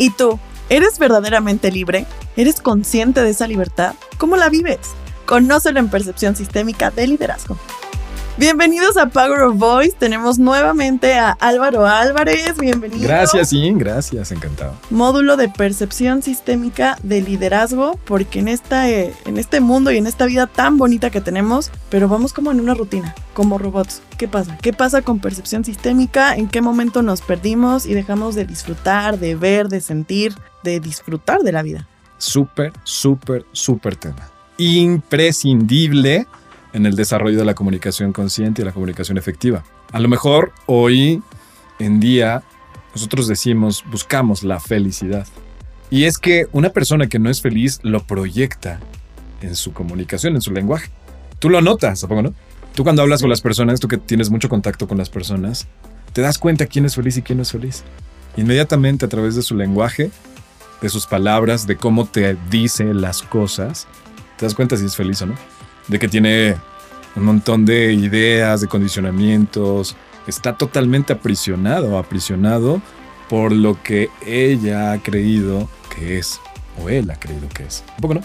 ¿Y tú? ¿Eres verdaderamente libre? ¿Eres consciente de esa libertad? ¿Cómo la vives? Conócelo en Percepción Sistémica de Liderazgo. Bienvenidos a Power of Voice. Tenemos nuevamente a Álvaro Álvarez. Bienvenido. Gracias, sí, gracias, encantado. Módulo de percepción sistémica de liderazgo, porque en, esta, eh, en este mundo y en esta vida tan bonita que tenemos, pero vamos como en una rutina, como robots. ¿Qué pasa? ¿Qué pasa con percepción sistémica? ¿En qué momento nos perdimos y dejamos de disfrutar, de ver, de sentir, de disfrutar de la vida? Súper, súper, súper tema. Imprescindible en el desarrollo de la comunicación consciente y la comunicación efectiva. A lo mejor hoy en día nosotros decimos, buscamos la felicidad. Y es que una persona que no es feliz lo proyecta en su comunicación, en su lenguaje. Tú lo notas, supongo, no? Tú cuando hablas con las personas, tú que tienes mucho contacto con las personas, te das cuenta quién es feliz y quién no es feliz. Inmediatamente a través de su lenguaje, de sus palabras, de cómo te dice las cosas, te das cuenta si es feliz o no de que tiene un montón de ideas, de condicionamientos, está totalmente aprisionado aprisionado por lo que ella ha creído que es, o él ha creído que es. ¿Un poco no?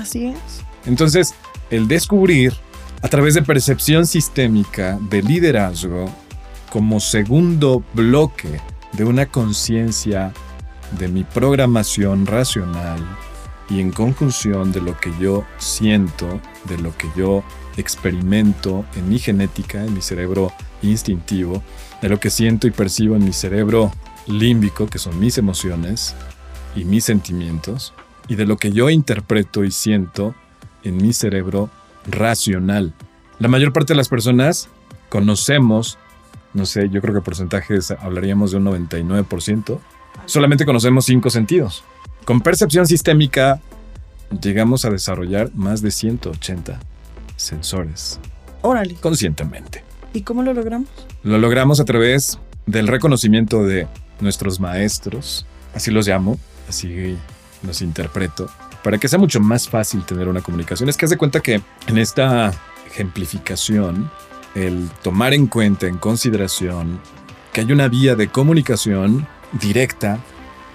Así es. Entonces, el descubrir a través de percepción sistémica de liderazgo como segundo bloque de una conciencia de mi programación racional y en conjunción de lo que yo siento, de lo que yo experimento en mi genética, en mi cerebro instintivo, de lo que siento y percibo en mi cerebro límbico, que son mis emociones y mis sentimientos, y de lo que yo interpreto y siento en mi cerebro racional. La mayor parte de las personas conocemos, no sé, yo creo que porcentajes hablaríamos de un 99%, solamente conocemos cinco sentidos. Con percepción sistémica llegamos a desarrollar más de 180 sensores. Órale. Conscientemente. ¿Y cómo lo logramos? Lo logramos a través del reconocimiento de nuestros maestros, así los llamo, así los interpreto, para que sea mucho más fácil tener una comunicación. Es que haz de cuenta que en esta ejemplificación, el tomar en cuenta, en consideración, que hay una vía de comunicación directa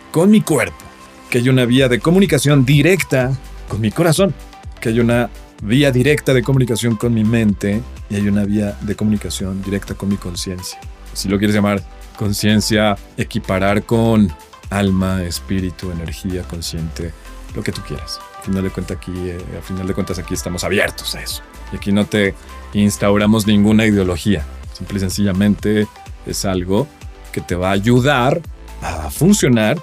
con mi cuerpo que hay una vía de comunicación directa con mi corazón, que hay una vía directa de comunicación con mi mente y hay una vía de comunicación directa con mi conciencia. Si lo quieres llamar conciencia, equiparar con alma, espíritu, energía, consciente, lo que tú quieras. A final de cuentas aquí, eh, final de cuentas aquí estamos abiertos a eso. Y aquí no te instauramos ninguna ideología. Simple y sencillamente es algo que te va a ayudar a funcionar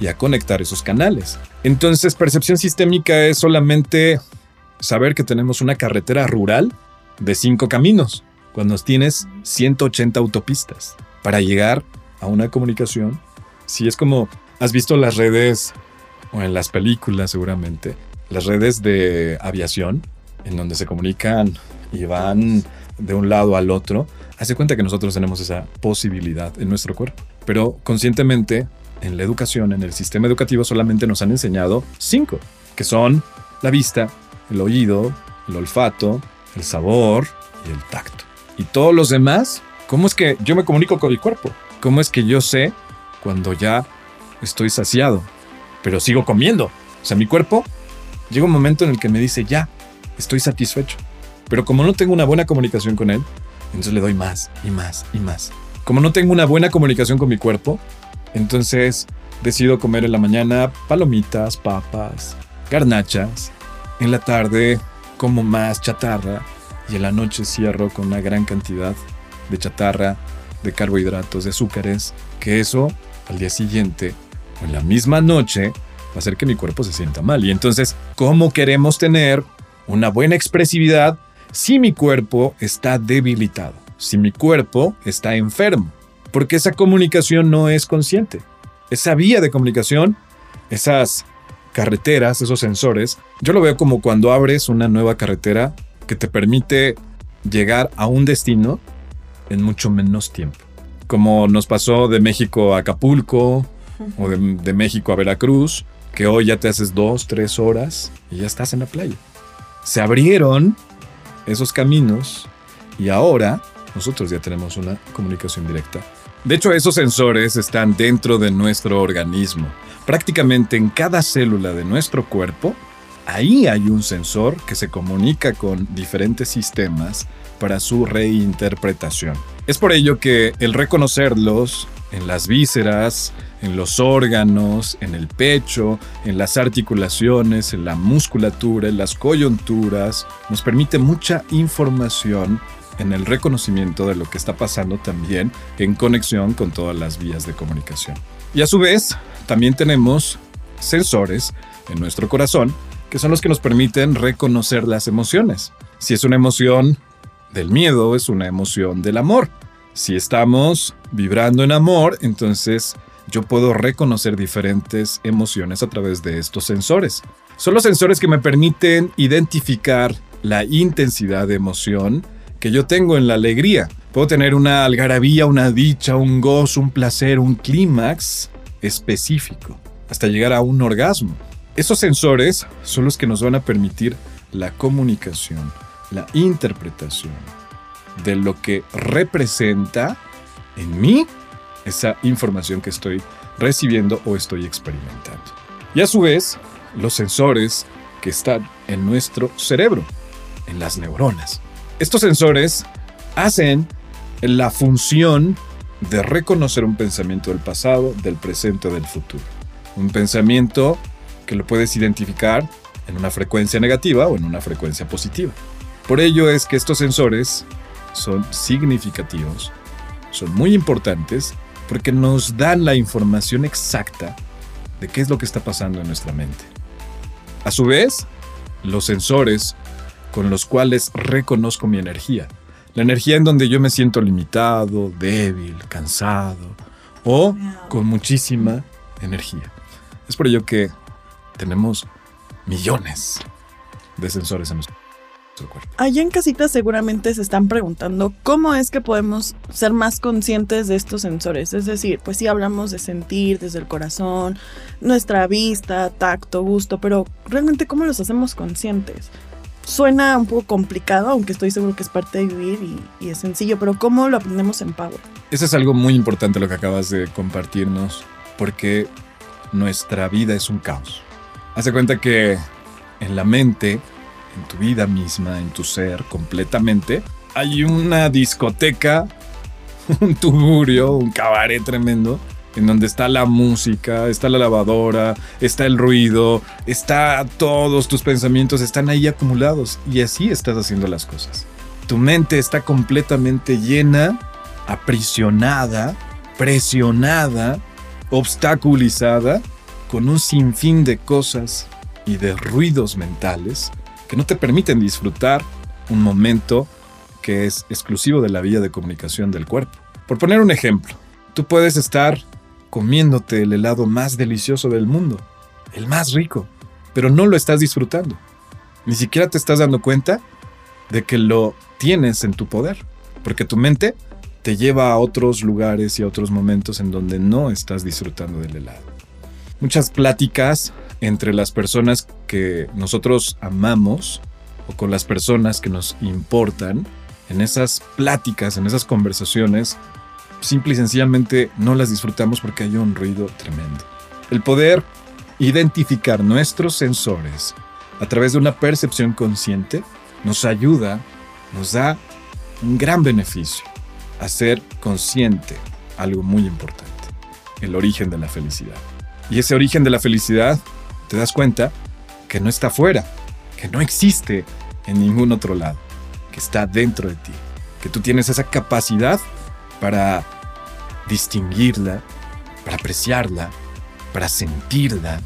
y a conectar esos canales. Entonces, percepción sistémica es solamente saber que tenemos una carretera rural de cinco caminos, cuando tienes 180 autopistas para llegar a una comunicación. Si es como, has visto las redes, o en las películas seguramente, las redes de aviación, en donde se comunican y van de un lado al otro, hace cuenta que nosotros tenemos esa posibilidad en nuestro cuerpo. Pero conscientemente en la educación, en el sistema educativo, solamente nos han enseñado cinco, que son la vista, el oído, el olfato, el sabor y el tacto. Y todos los demás, ¿cómo es que yo me comunico con mi cuerpo? ¿Cómo es que yo sé cuando ya estoy saciado, pero sigo comiendo? O sea, mi cuerpo llega un momento en el que me dice, ya, estoy satisfecho. Pero como no tengo una buena comunicación con él, entonces le doy más y más y más. Como no tengo una buena comunicación con mi cuerpo, entonces decido comer en la mañana palomitas, papas, garnachas. En la tarde como más chatarra y en la noche cierro con una gran cantidad de chatarra, de carbohidratos, de azúcares, que eso al día siguiente o en la misma noche va a hacer que mi cuerpo se sienta mal. Y entonces, ¿cómo queremos tener una buena expresividad si mi cuerpo está debilitado? Si mi cuerpo está enfermo porque esa comunicación no es consciente. Esa vía de comunicación, esas carreteras, esos sensores, yo lo veo como cuando abres una nueva carretera que te permite llegar a un destino en mucho menos tiempo. Como nos pasó de México a Acapulco o de, México a Veracruz, que hoy ya te haces dos, tres horas y ya estás en la playa. Se abrieron esos caminos y ahora nosotros ya tenemos una comunicación directa de hecho, esos sensores están dentro de nuestro organismo. prácticamente en cada célula de nuestro cuerpo, ahí hay un sensor que se comunica con diferentes sistemas para su reinterpretación. Es por ello que el reconocerlos en las vísceras, en los órganos, en el pecho, en las articulaciones, en la musculatura, en las coyunturas, nos permite mucha información en el reconocimiento de lo que está pasando también en conexión con todas las vías de comunicación. Y a su vez, también tenemos sensores en nuestro corazón que son los que nos permiten reconocer las emociones. Si es una emoción del miedo, es una emoción del amor. Si estamos vibrando en amor, entonces yo puedo reconocer diferentes emociones a través de estos sensores. Son los sensores que me permiten identificar la intensidad de emoción que yo tengo en la alegría. Puedo tener una algarabía, una dicha, un gozo, un placer, un clímax específico, hasta llegar a un orgasmo. Esos sensores son los que nos van a permitir la comunicación, la interpretación de lo que representa en mí esa información que estoy recibiendo o estoy experimentando. Y a su vez, los sensores que están en nuestro cerebro, en las neuronas. Estos sensores hacen la función de reconocer un pensamiento del pasado, del presente o del futuro. Un pensamiento que lo puedes identificar en una frecuencia negativa o en una frecuencia positiva. Por ello es que estos sensores son significativos, son muy importantes porque nos dan la información exacta de qué es lo que está pasando en nuestra mente. A su vez, los sensores con los cuales reconozco mi energía. La energía en donde yo me siento limitado, débil, cansado o con muchísima energía. Es por ello que tenemos millones de sensores en nuestro Allá en casita seguramente se están preguntando cómo es que podemos ser más conscientes de estos sensores. Es decir, pues sí hablamos de sentir desde el corazón, nuestra vista, tacto, gusto, pero realmente cómo los hacemos conscientes. Suena un poco complicado, aunque estoy seguro que es parte de vivir y, y es sencillo, pero ¿cómo lo aprendemos en Power? Eso es algo muy importante lo que acabas de compartirnos, porque nuestra vida es un caos. Hace cuenta que en la mente en tu vida misma, en tu ser completamente, hay una discoteca, un tuburio, un cabaret tremendo, en donde está la música, está la lavadora, está el ruido, está todos tus pensamientos, están ahí acumulados y así estás haciendo las cosas. Tu mente está completamente llena, aprisionada, presionada, obstaculizada con un sinfín de cosas y de ruidos mentales que no te permiten disfrutar un momento que es exclusivo de la vía de comunicación del cuerpo. Por poner un ejemplo, tú puedes estar comiéndote el helado más delicioso del mundo, el más rico, pero no lo estás disfrutando. Ni siquiera te estás dando cuenta de que lo tienes en tu poder, porque tu mente te lleva a otros lugares y a otros momentos en donde no estás disfrutando del helado. Muchas pláticas entre las personas que nosotros amamos o con las personas que nos importan, en esas pláticas, en esas conversaciones, simple y sencillamente no las disfrutamos porque hay un ruido tremendo. El poder identificar nuestros sensores a través de una percepción consciente nos ayuda, nos da un gran beneficio a ser consciente, algo muy importante, el origen de la felicidad. Y ese origen de la felicidad te das cuenta que no está afuera, que no existe en ningún otro lado, que está dentro de ti, que tú tienes esa capacidad para distinguirla, para apreciarla, para sentirla,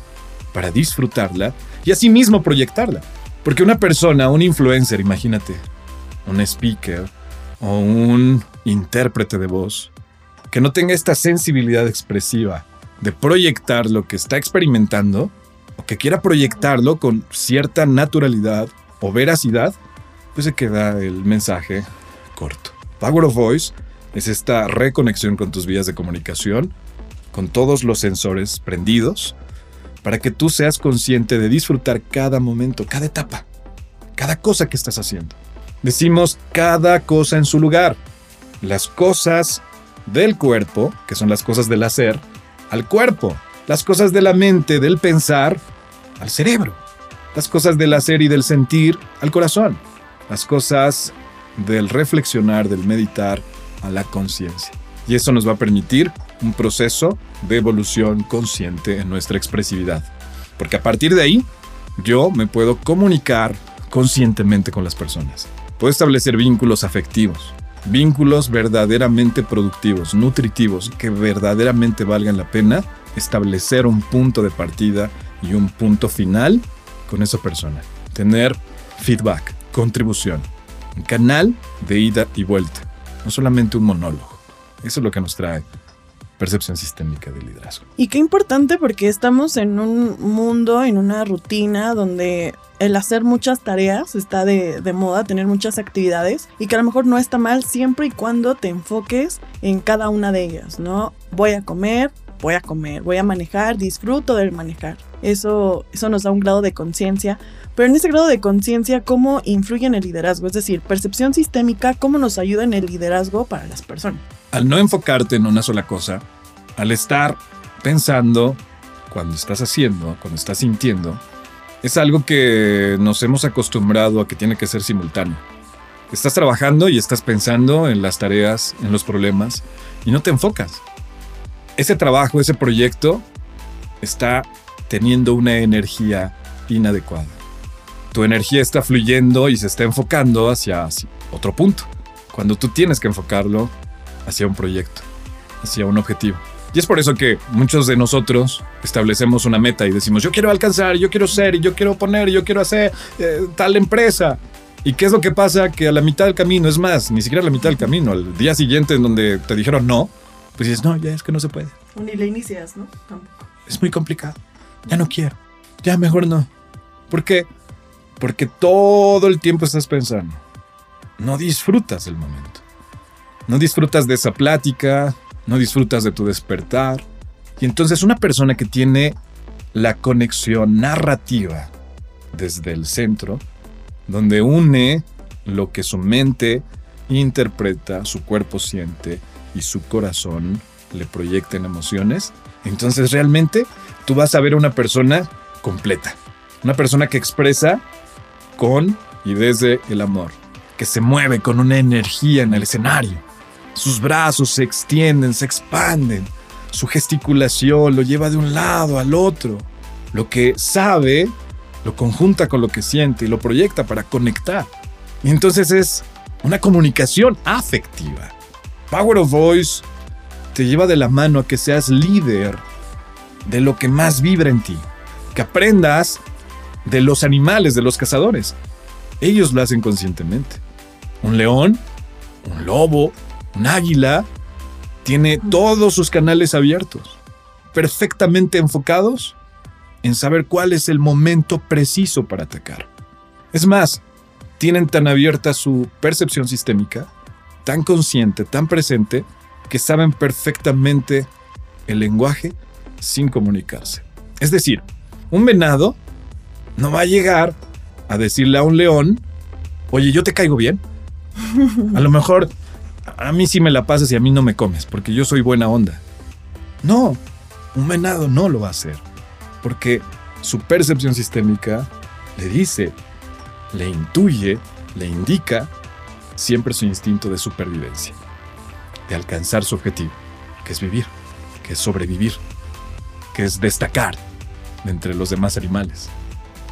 para disfrutarla y asimismo proyectarla. Porque una persona, un influencer, imagínate, un speaker o un intérprete de voz, que no tenga esta sensibilidad expresiva de proyectar lo que está experimentando, o que quiera proyectarlo con cierta naturalidad o veracidad, pues se queda el mensaje corto. Power of Voice es esta reconexión con tus vías de comunicación, con todos los sensores prendidos, para que tú seas consciente de disfrutar cada momento, cada etapa, cada cosa que estás haciendo. Decimos cada cosa en su lugar. Las cosas del cuerpo, que son las cosas del hacer, al cuerpo las cosas de la mente, del pensar, al cerebro. Las cosas del hacer y del sentir, al corazón. Las cosas del reflexionar, del meditar, a la conciencia. Y eso nos va a permitir un proceso de evolución consciente en nuestra expresividad. Porque a partir de ahí, yo me puedo comunicar conscientemente con las personas. Puedo establecer vínculos afectivos, vínculos verdaderamente productivos, nutritivos, que verdaderamente valgan la pena establecer un punto de partida y un punto final con esa persona. Tener feedback, contribución, un canal de ida y vuelta, no solamente un monólogo. Eso es lo que nos trae percepción sistémica del liderazgo. Y qué importante porque estamos en un mundo, en una rutina donde el hacer muchas tareas está de, de, moda, tener muchas actividades y que a lo mejor no está mal siempre y cuando te enfoques en cada una de ellas, ¿no? Voy a comer, voy a comer, voy a manejar, disfruto del manejar. Eso, eso nos da un grado de conciencia. Pero en ese grado de conciencia, ¿cómo influye en el liderazgo? Es decir, percepción sistémica, ¿cómo nos ayuda en el liderazgo para las personas? Al no enfocarte en una sola cosa, al estar pensando cuando estás haciendo, cuando estás sintiendo, es algo que nos hemos acostumbrado a que tiene que ser simultáneo. Estás trabajando y estás pensando en las tareas, en los problemas, y no te enfocas ese trabajo, ese proyecto está teniendo una energía inadecuada. Tu energía está fluyendo y se está enfocando hacia, otro punto, cuando tú tienes que enfocarlo hacia un proyecto, hacia un objetivo. Y es por eso que muchos de nosotros establecemos una meta y decimos, yo quiero alcanzar, yo quiero ser, yo quiero poner, yo quiero hacer eh, tal empresa. ¿Y qué es lo que pasa? Que a la mitad del camino, es más, ni siquiera a la mitad del camino, al día siguiente en donde te dijeron no, pues dices, no, ya es que no se puede. Ni le inicias, ¿no? Tampoco. Es muy complicado. Ya no quiero. Ya mejor no. ¿Por qué? Porque todo el tiempo estás pensando. No disfrutas del momento. No disfrutas de esa plática, no disfrutas de tu despertar. Y entonces una persona que tiene la conexión narrativa desde el centro, donde une lo que su mente interpreta, su cuerpo siente y su corazón le proyecten emociones, entonces realmente tú vas a ver una persona completa. Una persona que expresa con y desde el amor, que se mueve con una energía en el escenario. Sus brazos se extienden, se expanden. Su gesticulación lo lleva de un lado al otro. Lo que sabe lo conjunta con lo que siente y lo proyecta para conectar. Y entonces es una comunicación afectiva. Power of Voice te lleva de la mano a que seas líder de lo que más vibra en ti, que aprendas de los animales, de los cazadores. Ellos lo hacen conscientemente. Un león, un lobo, un águila, tiene todos sus canales abiertos, perfectamente enfocados en saber cuál es el momento preciso para atacar. Es más, tienen tan abierta su percepción sistémica tan consciente, tan presente, que saben perfectamente el lenguaje sin comunicarse. Es decir, un venado no va a llegar a decirle a un león, oye, yo te caigo bien. A lo mejor a mí sí me la pasas y a mí no me comes, porque yo soy buena onda. No, un venado no lo va a hacer, porque su percepción sistémica le dice, le intuye, le indica siempre su instinto de supervivencia, de alcanzar su objetivo, que es vivir, que es sobrevivir, que es destacar de entre los demás animales.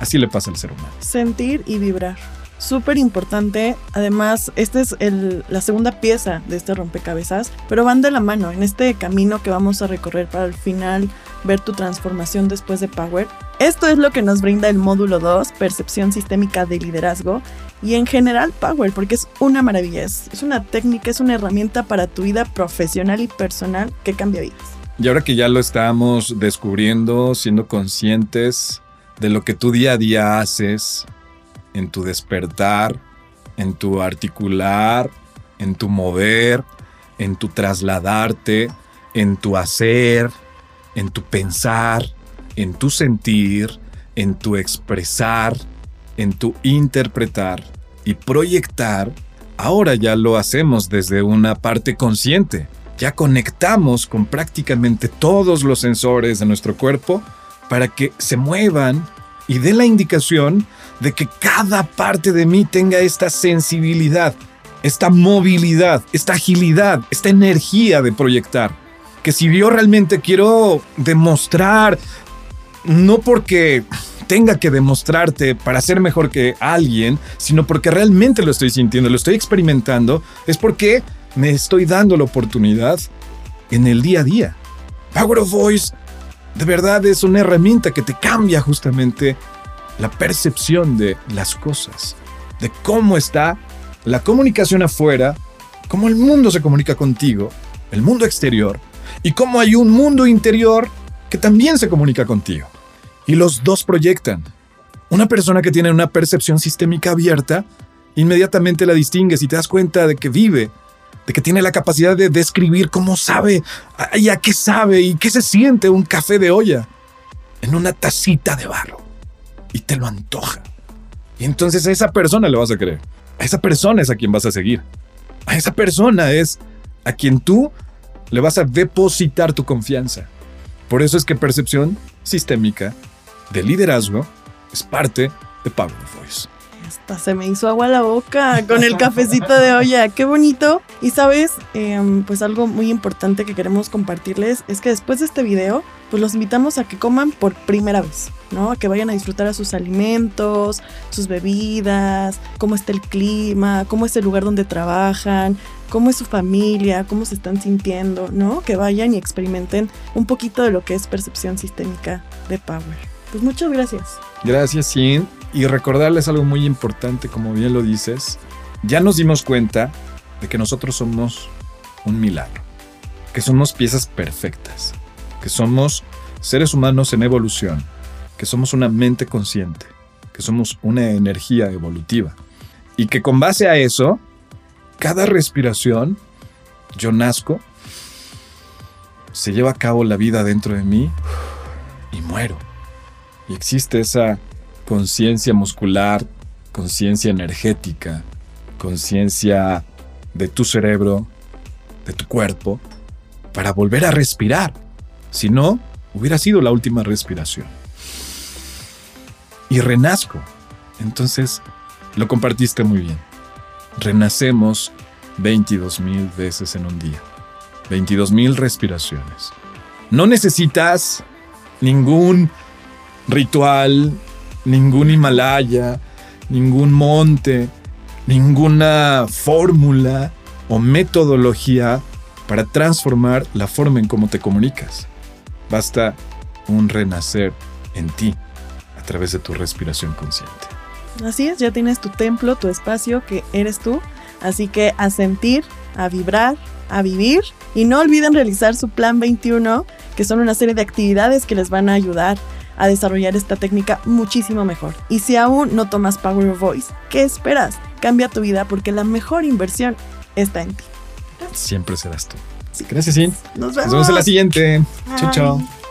Así le pasa al ser humano. Sentir y vibrar. Súper importante. Además, esta es la segunda pieza de este rompecabezas, pero van de la mano en este camino que vamos a recorrer para al final ver tu transformación después de Power. Esto es lo que nos brinda el módulo 2, percepción sistémica de liderazgo, y en general Power, porque es una maravilla, es, una técnica, es una herramienta para tu vida profesional y personal que cambia vidas. Y ahora que ya lo estamos descubriendo, siendo conscientes de lo que tú día a día haces en tu despertar, en tu articular, en tu mover, en tu trasladarte, en tu hacer, en tu pensar, en tu sentir, en tu expresar, en tu interpretar y proyectar, ahora ya lo hacemos desde una parte consciente. ya conectamos con prácticamente todos los sensores de nuestro cuerpo para que se muevan y dé la indicación de que cada parte de mí tenga esta sensibilidad, esta movilidad, esta agilidad, esta energía de proyectar. Que si yo realmente quiero demostrar, no porque tenga que demostrarte para ser mejor que alguien, sino porque realmente lo estoy sintiendo, lo estoy experimentando, es porque me estoy dando la oportunidad en el día a día. Power of Voice de verdad es una herramienta que te cambia justamente la percepción de las cosas, de cómo está la comunicación afuera, cómo el mundo se comunica contigo, el mundo exterior, y cómo hay un mundo interior que también se comunica contigo. Y los dos proyectan. Una persona que tiene una percepción sistémica abierta, inmediatamente la distingues y te das cuenta de que vive de que tiene la capacidad de describir cómo sabe y a qué sabe y qué se siente un café de olla en una tacita de barro y te lo antoja. Y entonces a esa persona le vas a creer. A esa persona es a quien vas a seguir. A esa persona es a quien tú le vas a depositar tu confianza. Por eso es que percepción sistémica de liderazgo es parte de Pablo Voice hasta se me hizo agua la boca con el cafecito de olla. Qué bonito. Y sabes, em, pues algo muy importante que queremos compartirles es que después de este video, pues los invitamos a que coman por primera vez, ¿no? A que vayan a disfrutar a sus alimentos, sus bebidas, cómo está el clima, cómo es el lugar donde trabajan, cómo es su familia, cómo se están sintiendo, ¿no? Que vayan y experimenten un poquito de lo que es percepción sistémica de Power. Pues muchas gracias. Gracias, Sin. Y recordarles algo muy importante, como bien lo dices, ya nos dimos cuenta de que nosotros somos un milagro, que somos piezas perfectas, que somos seres humanos en evolución, que somos una mente consciente, que somos una energía evolutiva y que con base a eso, cada respiración, yo nazco, se lleva a cabo la vida dentro de mí y muero. Y existe esa conciencia muscular, conciencia energética, conciencia de tu cerebro, de tu cuerpo, para volver a respirar. Si no, hubiera sido la última respiración. Y renazco. Entonces, lo compartiste muy bien. Renacemos 22 mil veces en un día. 22 mil respiraciones. No necesitas ningún ritual, ningún Himalaya, ningún monte, ninguna fórmula o metodología para transformar la forma en cómo te comunicas. Basta un renacer en ti a través de tu respiración consciente. Así es, ya tienes tu templo, tu espacio que eres tú. Así que a sentir, a vibrar, a vivir y no olviden realizar su plan 21, que son una serie de actividades que les van a ayudar a desarrollar esta técnica muchísimo mejor. Y si aún no tomas Power of Voice, ¿qué esperas? Cambia tu vida porque la mejor inversión está en ti. Siempre serás tú. Gracias, Sin. Nos vemos. Nos vemos en la siguiente. Chao, chao.